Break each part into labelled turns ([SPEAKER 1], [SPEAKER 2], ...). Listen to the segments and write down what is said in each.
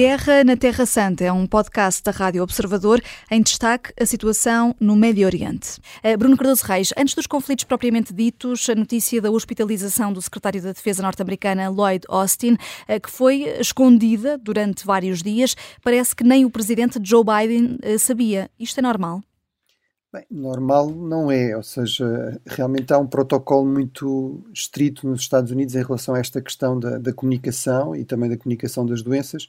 [SPEAKER 1] Guerra na Terra Santa é um podcast da Rádio Observador em destaque a situação no Médio Oriente. Eh, Bruno Cardoso Reis, antes dos conflitos propriamente ditos, a notícia da hospitalização do secretário da Defesa norte-americana Lloyd Austin, eh, que foi escondida durante vários dias, parece que nem o presidente Joe Biden eh, sabia. Isto é normal?
[SPEAKER 2] Bem, normal não é, ou seja, realmente há um protocolo muito estrito nos Estados Unidos em relação a esta questão da, da comunicação e também da comunicação das doenças.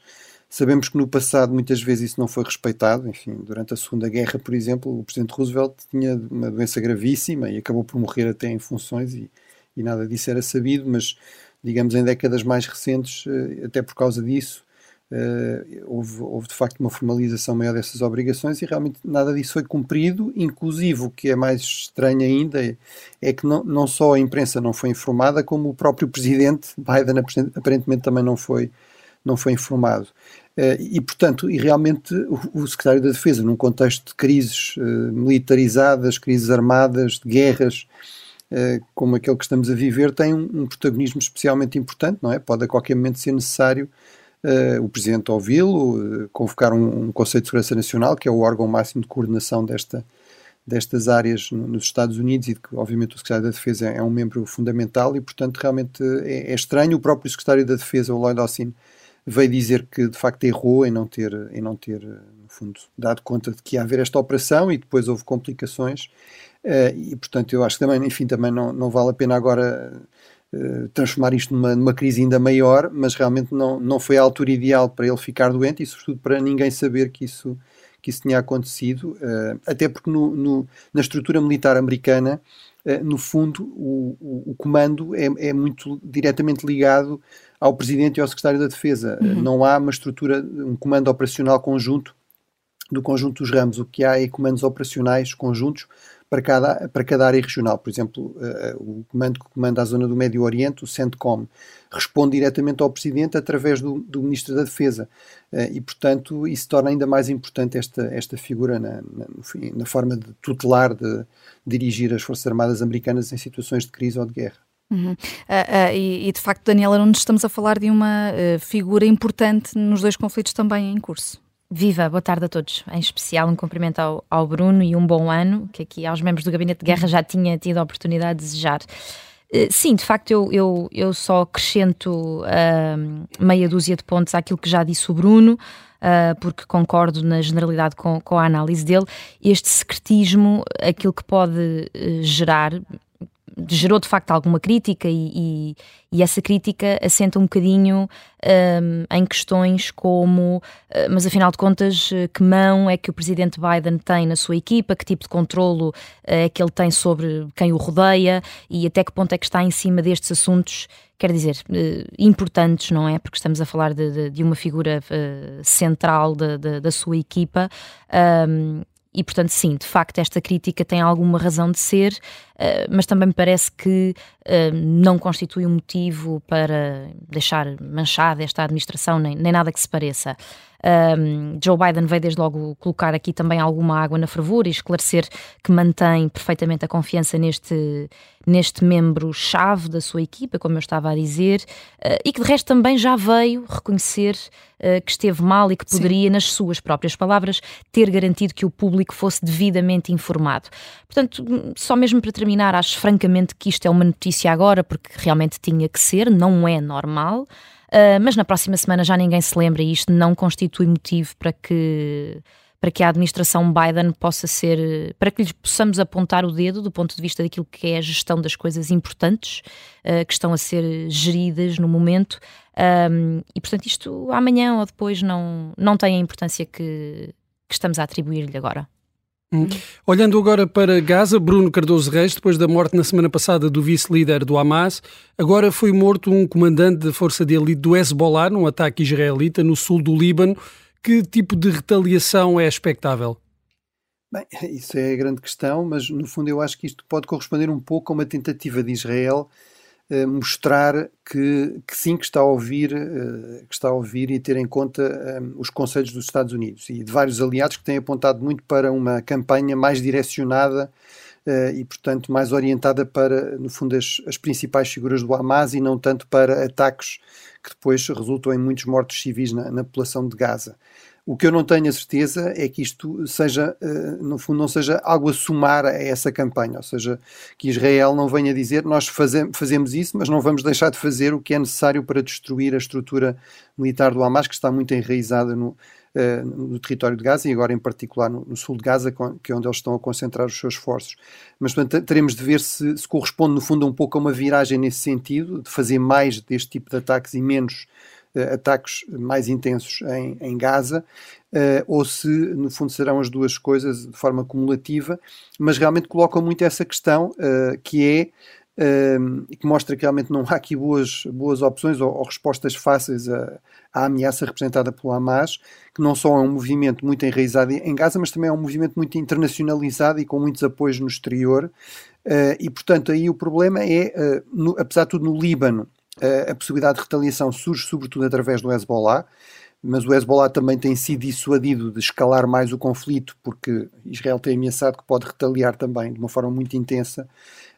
[SPEAKER 2] Sabemos que no passado muitas vezes isso não foi respeitado. Enfim, durante a Segunda Guerra, por exemplo, o Presidente Roosevelt tinha uma doença gravíssima e acabou por morrer até em funções e, e nada disso era sabido, mas digamos em décadas mais recentes, eh, até por causa disso, Uh, houve, houve, de facto uma formalização maior dessas obrigações e realmente nada disso foi cumprido. Inclusive, o que é mais estranho ainda é, é que não, não, só a imprensa não foi informada, como o próprio presidente Biden aparentemente também não foi, não foi informado. Uh, e, portanto, e realmente o, o, secretário da Defesa, num contexto de crises uh, militarizadas, crises armadas, de guerras, como aquele que estamos a viver, tem um, protagonismo especialmente importante, não é? Pode a qualquer momento ser necessário o Presidente ouvi-lo, convocar um, um, Conselho de Segurança Nacional, que é o órgão máximo de coordenação desta, destas áreas no, nos Estados Unidos e de que, obviamente, o Secretário da Defesa é, é um membro fundamental e, portanto, realmente é, é, estranho. O próprio Secretário da Defesa, o Lloyd Austin, veio dizer que, de facto, errou em não ter, em não ter no fundo, dado conta de que ia haver esta operação e depois houve complicações. Uh, e, portanto, eu acho que também, enfim, também não, não vale a pena agora eh, transformar isto numa, numa, crise ainda maior, mas realmente não, não foi a altura ideal para ele ficar doente e, sobretudo, para ninguém saber que isso, que isso tinha acontecido, uh, até porque no, no, na estrutura militar americana, uh, no fundo, o, o, o comando é, é, muito diretamente ligado ao Presidente e ao Secretário da Defesa. Uhum. não há uma estrutura, um comando operacional conjunto do conjunto dos ramos. O que há é comandos operacionais conjuntos para cada, para cada área regional. Por exemplo, uh, o comando que comanda a zona do Médio Oriente, o CENTCOM, responde diretamente ao Presidente através do, do Ministro da Defesa. Uh, e, portanto, isso torna ainda mais importante esta, esta figura na, na, na forma de tutelar, de, dirigir as Forças Armadas Americanas em situações de crise ou de guerra.
[SPEAKER 1] Uhum. Uh, uh, e, e, de facto, Daniela Nunes, estamos a falar de uma uh, figura importante nos dois conflitos também em curso.
[SPEAKER 3] Viva, boa tarde a todos. Em especial um cumprimento ao, ao, Bruno e um bom ano, que aqui aos membros do Gabinete de Guerra já tinha tido a oportunidade de desejar. Uh, sim, de facto, eu, eu, eu só acrescento uh, meia dúzia de pontos àquilo que já disse o Bruno. Uh, porque concordo na generalidade com, com, a análise dele. Este secretismo, aquilo que pode uh, gerar, gerou de facto alguma crítica e, e, e essa crítica assenta um bocadinho um, em questões como, uh, mas afinal de contas, uh, que mão é que o presidente Biden tem na sua equipa, que tipo de controlo uh, é que ele tem sobre quem o rodeia e até que ponto é que está em cima destes assuntos quer dizer, importantes, não é? Porque estamos a falar de, de, de uma figura central de, da sua equipa. Um, e, portanto, sim, de facto, esta crítica tem alguma razão de ser, uh, mas também me parece que uh, não constitui um motivo para deixar manchada esta administração, nem, nem nada que se pareça. Um, Joe Biden veio desde logo colocar aqui também alguma água na fervura e esclarecer que mantém perfeitamente a confiança neste, neste membro-chave da sua equipa, como eu estava a dizer, uh, e que de resto também já veio reconhecer uh, que esteve mal e que poderia, Sim. nas suas próprias palavras, ter garantido que o público fosse devidamente informado. Portanto, só mesmo para terminar, acho francamente que isto é uma notícia agora, porque realmente tinha que ser, não é normal. Uh, mas na próxima semana já ninguém se lembra e isto não constitui motivo para que para que a administração Biden possa ser, para que lhes possamos apontar o dedo do ponto de vista daquilo que é a gestão das coisas importantes uh, que estão a ser geridas no momento. Um, e portanto, isto amanhã ou depois não, não tem a importância que, que estamos a atribuir-lhe agora.
[SPEAKER 4] Hum. Olhando agora para Gaza, Bruno Cardoso Reis, depois da morte na semana passada do vice-líder do Hamas, agora foi morto um comandante da força de elite do Hezbollah num ataque israelita no sul do Líbano. Que tipo de retaliação é expectável?
[SPEAKER 2] Bem, isso é a grande questão, mas no fundo eu acho que isto pode corresponder um pouco a uma tentativa de Israel mostrar que, que, sim que está a ouvir uh, que está a ouvir e ter em conta um, eh, os conselhos dos Estados Unidos e de vários aliados que têm apontado muito para uma campanha mais direcionada uh, e, portanto, mais orientada para, no fundo, as, as, principais figuras do Hamas e não tanto para ataques que depois resultam em muitos mortos civis na, na população de Gaza. O que eu não tenho a certeza é que isto seja, uh, no fundo, não seja algo a somar a essa campanha, ou seja, que Israel não venha dizer nós fazem, fazemos isso, mas não vamos deixar de fazer o que é necessário para destruir a estrutura militar do Hamas, que está muito enraizada no, uh, no território de Gaza e agora em particular no, no, sul de Gaza, que é onde eles estão a concentrar os seus esforços. Mas portanto, teremos de ver se, se corresponde no fundo um pouco a uma viragem nesse sentido, de fazer mais deste tipo de ataques e menos ataques mais intensos em, em Gaza, uh, ou se no fundo serão as duas coisas de forma cumulativa, mas realmente colocam muito essa questão que é e que mostra que realmente não há aqui boas, boas opções ou, ou respostas fáceis à, à, ameaça representada pelo Hamas, que não só é um movimento muito enraizado em Gaza, mas também é um movimento muito internacionalizado e com muitos apoios no exterior. Uh, e, portanto, aí o problema é, uh, no, apesar de tudo, no Líbano, uh, a possibilidade de retaliação surge sobretudo através do Hezbollah, mas o Hezbollah também tem sido dissuadido de escalar mais o conflito, porque Israel tem ameaçado que pode retaliar também de uma forma muito intensa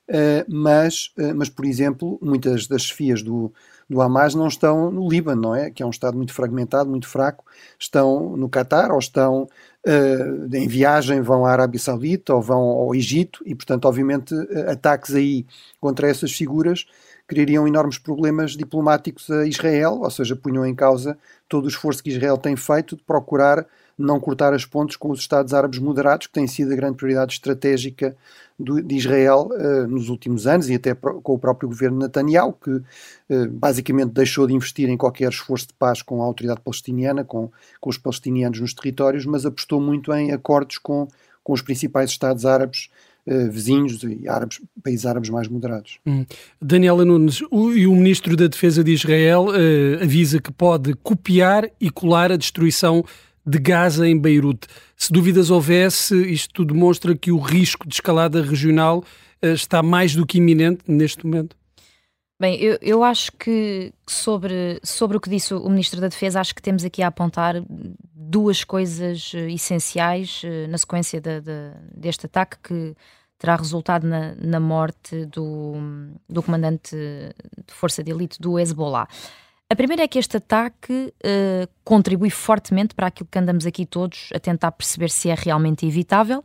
[SPEAKER 2] Uh, mas, uh, mas, por exemplo, muitas das chefias do, do Hamas não estão no Líbano, não é? Que é um Estado muito fragmentado, muito fraco. Estão no Catar ou estão uh, em viagem, vão à Arábia Saudita ou vão ao Egito e, portanto, obviamente, ataques aí contra essas figuras criariam enormes problemas diplomáticos a Israel, ou seja, punham em causa todo o esforço que Israel tem feito de procurar não cortar as pontes com os Estados Árabes moderados, que tem sido a grande prioridade estratégica do, de Israel uh, nos últimos anos e até pro, com o próprio governo Netanyahu, que uh, basicamente deixou de investir em qualquer esforço de paz com a autoridade palestiniana, com, com os palestinianos nos territórios, mas apostou muito em acordos com, com os principais Estados Árabes Uh, vizinhos e árabes, países árabes mais moderados.
[SPEAKER 4] Hum. Daniela Nunes, o, e o ministro da Defesa de Israel uh, avisa que pode copiar e colar a destruição de Gaza em Beirute. Se dúvidas houvesse, isto demonstra que o risco de escalada regional uh, está mais do que iminente neste momento.
[SPEAKER 3] Bem, eu, eu acho que sobre, sobre o que disse o Ministro da Defesa, acho que temos aqui a apontar duas coisas eh, essenciais uh, na sequência de, de, deste ataque que terá resultado na, na morte do, do comandante de força de elite do Hezbollah. A primeira é que este ataque uh, contribui fortemente para aquilo que andamos aqui todos a tentar perceber se é realmente evitável,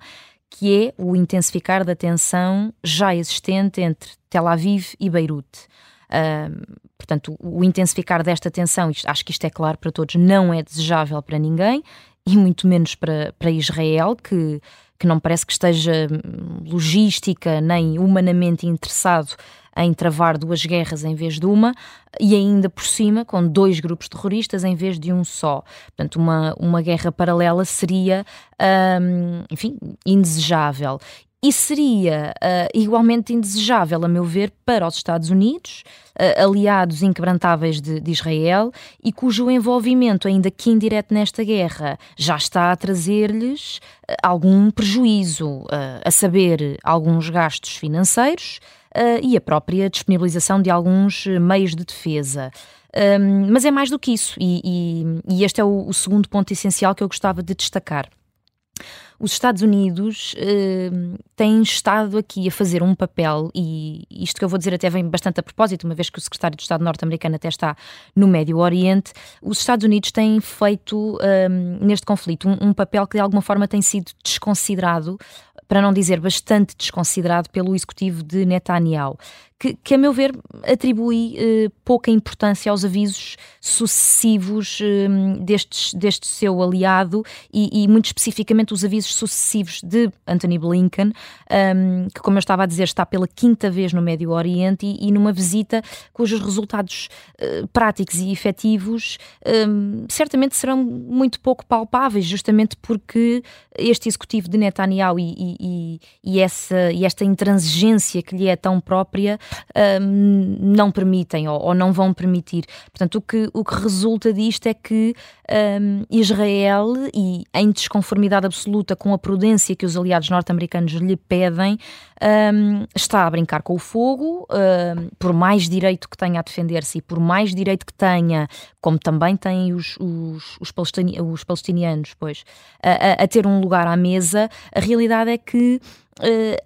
[SPEAKER 3] que é o intensificar da tensão já existente entre Tel Aviv e Beirute. Uh, portanto, o intensificar desta tensão, acho que isto é claro para todos, não é desejável para ninguém e muito menos para, para Israel, que, que não parece que esteja hum, logística nem humanamente interessado em travar duas guerras em vez de uma e ainda por cima com dois grupos terroristas em vez de um só. Portanto, uma, uma guerra paralela seria, hum, enfim, indesejável. E seria uh, igualmente indesejável, a meu ver, para os Estados Unidos, uh, aliados inquebrantáveis de, de, Israel, e cujo envolvimento, ainda que indireto nesta guerra, já está a trazer-lhes uh, algum prejuízo, a saber, alguns gastos financeiros, e a própria disponibilização de alguns meios de defesa. Um, mas é mais do que isso, e, e, e este é o, o segundo ponto essencial que eu gostava de destacar os Estados Unidos uh, têm estado aqui a fazer um papel, e isto que eu vou dizer até vem bastante a propósito, uma vez que o secretário de Estado norte-americano até está no Médio Oriente, os Estados Unidos têm feito neste conflito um, um, papel que de alguma forma tem sido desconsiderado para não dizer bastante desconsiderado pelo executivo de Netanyahu que, que a meu ver, atribui eh, pouca importância aos avisos sucessivos eh, destes, deste seu aliado e, e, muito especificamente os avisos sucessivos de Anthony Blinken, um, ehm, que, como eu estava a dizer, está pela quinta vez no Médio Oriente e, e numa visita cujos resultados eh, práticos e efetivos ehm, certamente serão muito pouco palpáveis, justamente porque este executivo de Netanyahu e, e, essa, e esta intransigência que lhe é tão própria um, não permitem ou, ou, não vão permitir. Portanto, o que, o que resulta disto é que um, Israel, e em desconformidade absoluta com a prudência que os aliados norte-americanos lhe pedem, um, está a brincar com o fogo, por mais direito que tenha a defender-se e por mais direito que tenha, como também têm os, os, os, palestini os palestinianos, pois, a, a, ter um lugar à mesa, a realidade é que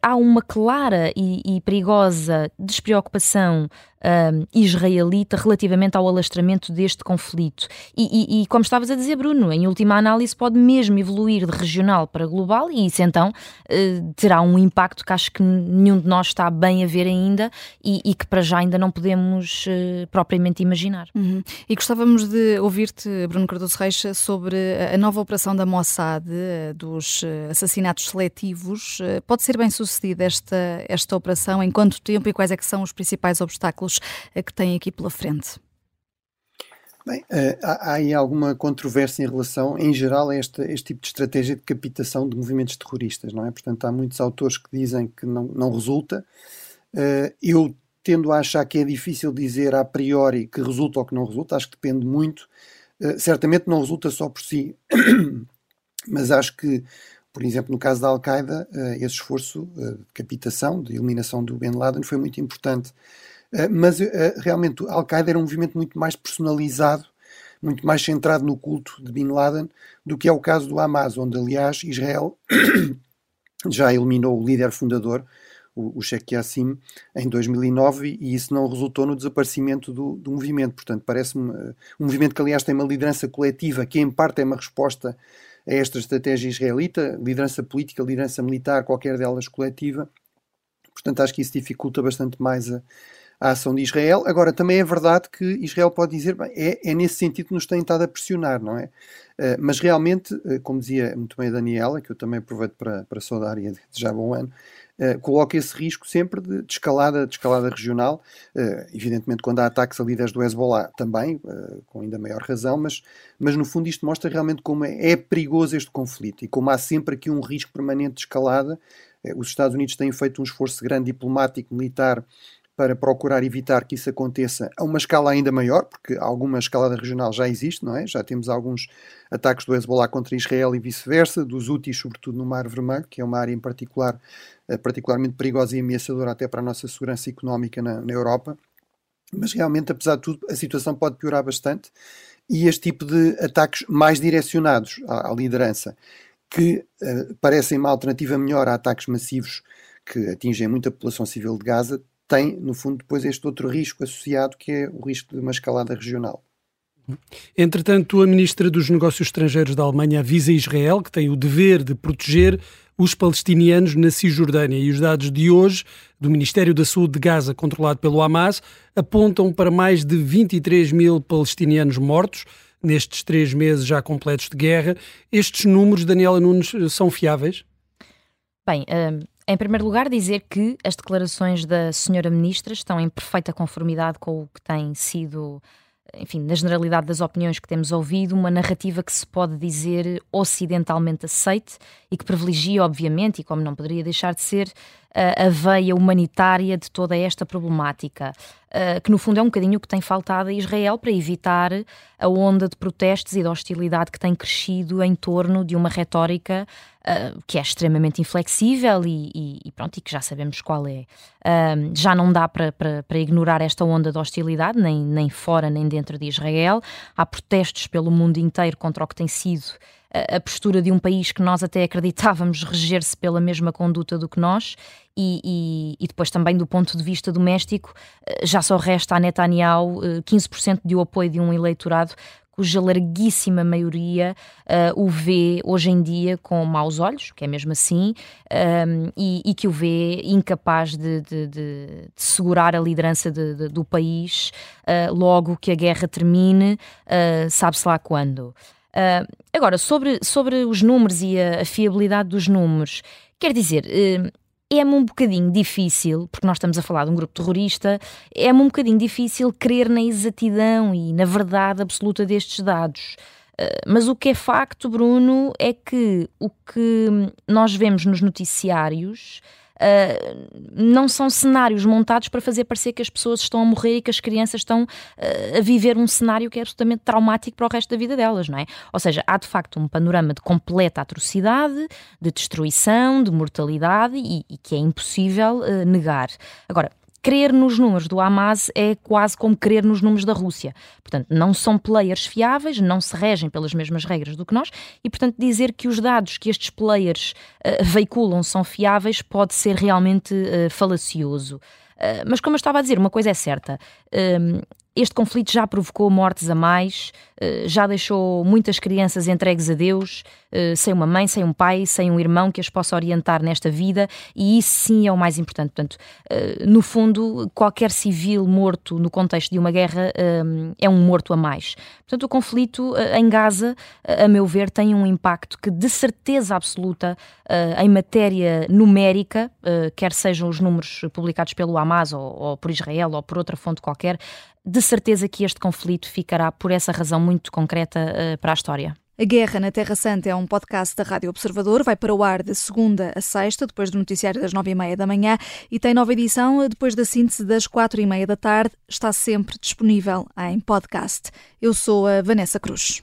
[SPEAKER 3] há uma clara e, e perigosa despreocupação israelita relativamente ao alastramento deste conflito. E, e, e, como estavas a dizer, Bruno, em última análise pode mesmo evoluir de regional para global e isso então uh, terá um impacto que acho que nenhum de nós está bem a ver ainda e, e que para já ainda não podemos uh, propriamente imaginar.
[SPEAKER 1] Uhum. E gostávamos de ouvir-te, Bruno Cardoso Reis, sobre a nova operação da Mossad, eh, dos assassinatos seletivos. Pode ser bem sucedida esta, esta operação? Em quanto tempo e quais é que são os principais obstáculos que tem aqui pela frente?
[SPEAKER 2] Bem, eh, há, aí alguma controvérsia em relação, em geral, a este, este, tipo de estratégia de captação de movimentos terroristas, não é? Portanto, há muitos autores que dizem que não, não resulta. Eh, eu tendo a achar que é difícil dizer a priori que resulta ou que não resulta, acho que depende muito. Eh, certamente não resulta só por si, mas acho que, por exemplo, no caso da Al-Qaeda, esse esforço de captação, de eliminação do Bin Laden foi muito importante. Eh, mas eh, realmente Al-Qaeda era um movimento muito mais personalizado, muito mais centrado no culto de Bin Laden do que é o caso do Hamas, onde aliás Israel já eliminou o líder fundador, o, o Sheikh Yassim, em 2009 e isso não resultou no desaparecimento do, do movimento. Portanto, parece-me uh, um movimento que aliás tem uma liderança coletiva que em parte é uma resposta a esta estratégia israelita, liderança política, liderança militar, qualquer delas coletiva. Portanto, acho que isso dificulta bastante mais a, a ação de Israel. Agora, também é verdade que Israel pode dizer, bem, é, é nesse sentido que nos tem estado a pressionar, não é? Uh, mas realmente, uh, como dizia muito bem a Daniela, que eu também aproveito para, para saudar e desejar bom ano, uh, coloca esse risco sempre de, de, escalada, de escalada regional. evidentemente, quando há ataques a líderes do Hezbollah, também, com ainda maior razão, mas, mas no fundo isto mostra realmente como é, é perigoso este conflito e como há sempre aqui um risco permanente de escalada. os Estados Unidos têm feito um esforço grande diplomático, militar, para procurar evitar que isso aconteça a uma escala ainda maior, porque alguma escalada regional já existe, não é? Já temos alguns ataques do Hezbollah contra Israel e vice-versa, dos úteis, sobretudo no Mar Vermelho, que é uma área em particular eh, particularmente perigosa e ameaçadora até para a nossa segurança económica na, na Europa. Mas realmente, apesar de tudo, a situação pode piorar bastante e este tipo de ataques mais direcionados à, à liderança, que uh, parecem uma alternativa melhor a ataques massivos que atingem muita população civil de Gaza, tem, no fundo, depois este outro risco associado, que é o risco de uma escalada regional.
[SPEAKER 4] Entretanto, a ministra dos Negócios Estrangeiros da Alemanha avisa Israel que tem o dever de proteger os palestinianos na Cisjordânia e os dados de hoje do Ministério da Saúde de Gaza, controlado pelo Hamas, apontam para mais de 23 mil palestinianos mortos nestes três meses já completos de guerra. Estes números, Daniela Nunes, são fiáveis?
[SPEAKER 3] Bem, hum, em primeiro lugar, dizer que as declarações da senhora ministra estão em perfeita conformidade com o que tem sido, enfim, na generalidade das opiniões que temos ouvido, uma narrativa que se pode dizer ocidentalmente aceite e que privilegia, obviamente, e como não poderia deixar de ser, a veia humanitária de toda esta problemática, que no fundo é um bocadinho o que tem faltado a Israel para evitar a onda de protestos e de hostilidade que tem crescido em torno de uma retórica que é extremamente inflexível e, e, pronto, e que já sabemos qual é. já não dá para, ignorar esta onda de hostilidade, nem, nem fora nem dentro de Israel. Há protestos pelo mundo inteiro contra o que tem sido a postura de um país que nós até acreditávamos reger-se pela mesma conduta do que nós, e, e, e, depois também do ponto de vista doméstico, já só resta a Netanyahu 15% eh, de apoio de um eleitorado cuja larguíssima maioria uh, o vê hoje em dia com maus olhos, que é mesmo assim, um, ehm, e, e, que o vê incapaz de, de, de, de segurar a liderança do país uh, logo que a guerra termine, uh, sabe-se lá quando. Agora, sobre, sobre os números e a, a, fiabilidade dos números, quer dizer, é-me um bocadinho difícil, porque nós estamos a falar de um grupo terrorista, é-me um bocadinho difícil crer na exatidão e na verdade absoluta destes dados. Uh, mas o que é facto, Bruno, é que o que nós vemos nos noticiários uh, não são cenários montados para fazer parecer que as pessoas estão a morrer e que as crianças estão uh, a viver um cenário que é absolutamente traumático para o resto da vida delas, não é? Ou seja, há de facto um panorama de completa atrocidade, de destruição, de mortalidade e, e que é impossível uh, negar. Agora, crer nos números do Hamas é quase como crer nos números da Rússia. Portanto, não são players fiáveis, não se regem pelas mesmas regras do que nós e, portanto, dizer que os dados que estes players uh, veiculam são fiáveis pode ser realmente uh, falacioso. Uh, mas, como eu estava a dizer, uma coisa é certa: este conflito já provocou mortes a mais, eh, já deixou muitas crianças entregues a Deus, eh, sem uma mãe, sem um pai, sem um irmão que as possa orientar nesta vida, e isso sim é o mais importante. Portanto, eh, no fundo, qualquer civil morto no contexto de uma guerra é um morto a mais. Portanto, o conflito em Gaza, a meu ver, tem um impacto que, de certeza absoluta, em matéria numérica, quer sejam os números publicados pelo Hamas ou, ou por Israel ou por outra fonte qualquer, de certeza que este conflito ficará, por essa razão muito concreta, uh, para a história.
[SPEAKER 1] A Guerra na Terra Santa é um podcast da Rádio Observador. Vai para o ar de segunda a sexta, depois do noticiário das nove e meia da manhã, e tem nova edição depois da síntese das quatro e meia da tarde. Está sempre disponível em podcast. Eu sou a Vanessa Cruz.